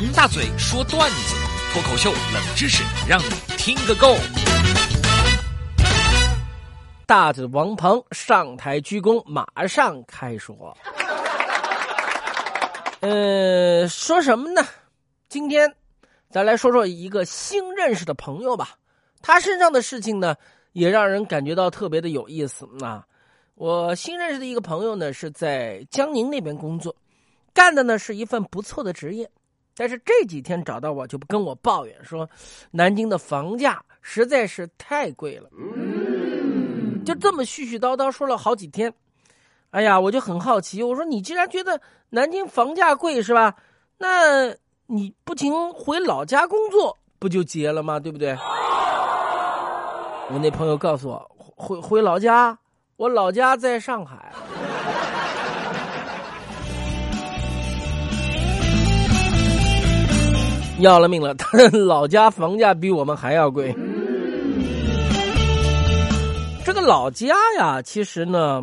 王大嘴说段子，脱口秀冷知识，让你听个够。大嘴王鹏上台鞠躬，马上开说。呃，说什么呢？今天咱来说说一个新认识的朋友吧。他身上的事情呢，也让人感觉到特别的有意思啊。我新认识的一个朋友呢，是在江宁那边工作，干的呢是一份不错的职业。但是这几天找到我就跟我抱怨说，南京的房价实在是太贵了，就这么絮絮叨叨说了好几天。哎呀，我就很好奇，我说你既然觉得南京房价贵是吧？那你不停回老家工作不就结了吗？对不对？我那朋友告诉我，回回老家，我老家在上海。要了命了！他老家房价比我们还要贵。这个老家呀，其实呢，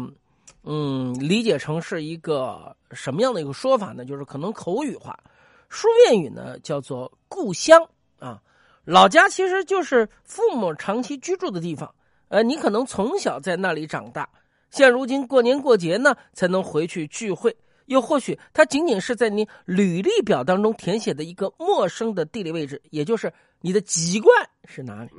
嗯，理解成是一个什么样的一个说法呢？就是可能口语化，书面语呢叫做故乡啊。老家其实就是父母长期居住的地方，呃，你可能从小在那里长大，现如今过年过节呢才能回去聚会。又或许，它仅仅是在你履历表当中填写的一个陌生的地理位置，也就是你的籍贯是哪里。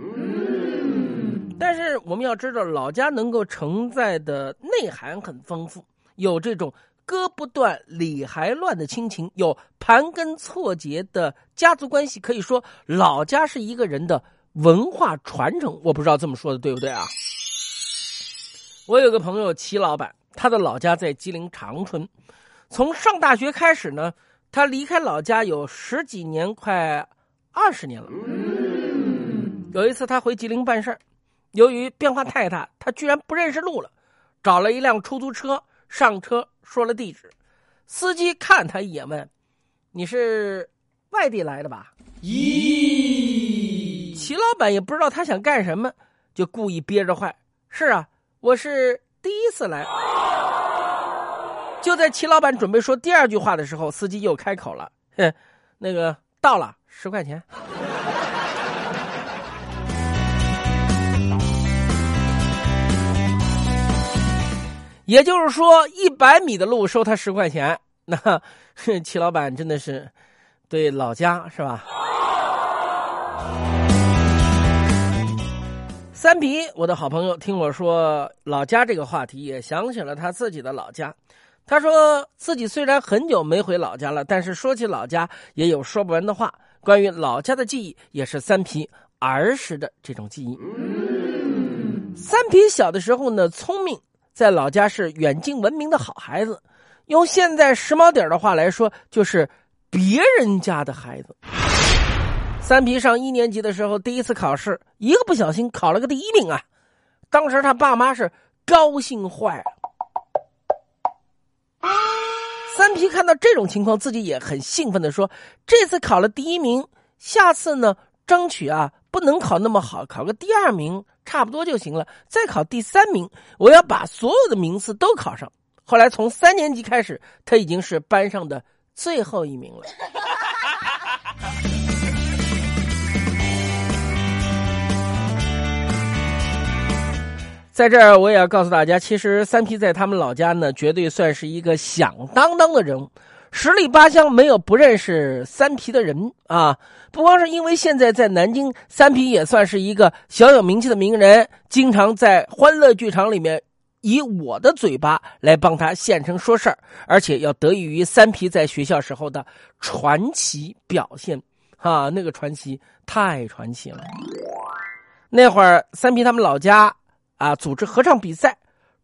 但是我们要知道，老家能够承载的内涵很丰富，有这种割不断、理还乱的亲情，有盘根错节的家族关系。可以说，老家是一个人的文化传承。我不知道这么说的对不对啊？我有个朋友齐老板，他的老家在吉林长春。从上大学开始呢，他离开老家有十几年，快二十年了。有一次他回吉林办事儿，由于变化太大，他居然不认识路了，找了一辆出租车上车，说了地址。司机看他一眼，问：“你是外地来的吧？”咦，齐老板也不知道他想干什么，就故意憋着坏：“是啊，我是第一次来。”就在齐老板准备说第二句话的时候，司机又开口了：“哼，那个到了，十块钱。”也就是说，一百米的路收他十块钱。那齐老板真的是对老家是吧？三皮，我的好朋友，听我说老家这个话题，也想起了他自己的老家。他说自己虽然很久没回老家了，但是说起老家也有说不完的话。关于老家的记忆，也是三皮儿时的这种记忆。三皮小的时候呢，聪明，在老家是远近闻名的好孩子。用现在时髦点的话来说，就是别人家的孩子。三皮上一年级的时候，第一次考试，一个不小心考了个第一名啊！当时他爸妈是高兴坏了。三皮看到这种情况，自己也很兴奋的说：“这次考了第一名，下次呢，争取啊不能考那么好，考个第二名差不多就行了。再考第三名，我要把所有的名次都考上。”后来从三年级开始，他已经是班上的最后一名了。在这儿，我也要告诉大家，其实三皮在他们老家呢，绝对算是一个响当当的人物，十里八乡没有不认识三皮的人啊！不光是因为现在在南京，三皮也算是一个小有名气的名人，经常在欢乐剧场里面以我的嘴巴来帮他现成说事儿，而且要得益于三皮在学校时候的传奇表现，哈，那个传奇太传奇了。那会儿，三皮他们老家。啊！组织合唱比赛，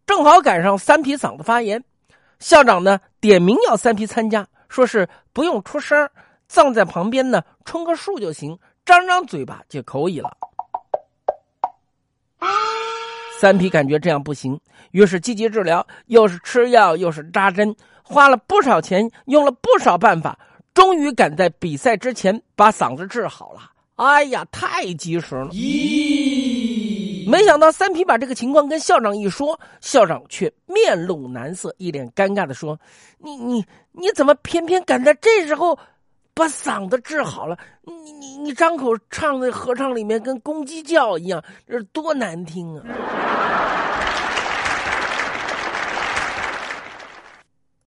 正好赶上三皮嗓子发言，校长呢点名要三皮参加，说是不用出声，葬在旁边呢，冲个数就行，张张嘴巴就可以了。三皮感觉这样不行，于是积极治疗，又是吃药又是扎针，花了不少钱，用了不少办法，终于赶在比赛之前把嗓子治好了。哎呀，太及时了！咦，没想到三皮把这个情况跟校长一说，校长却面露难色，一脸尴尬的说：“你你你怎么偏偏赶在这时候把嗓子治好了，你你你张口唱的合唱里面跟公鸡叫一样，这多难听啊！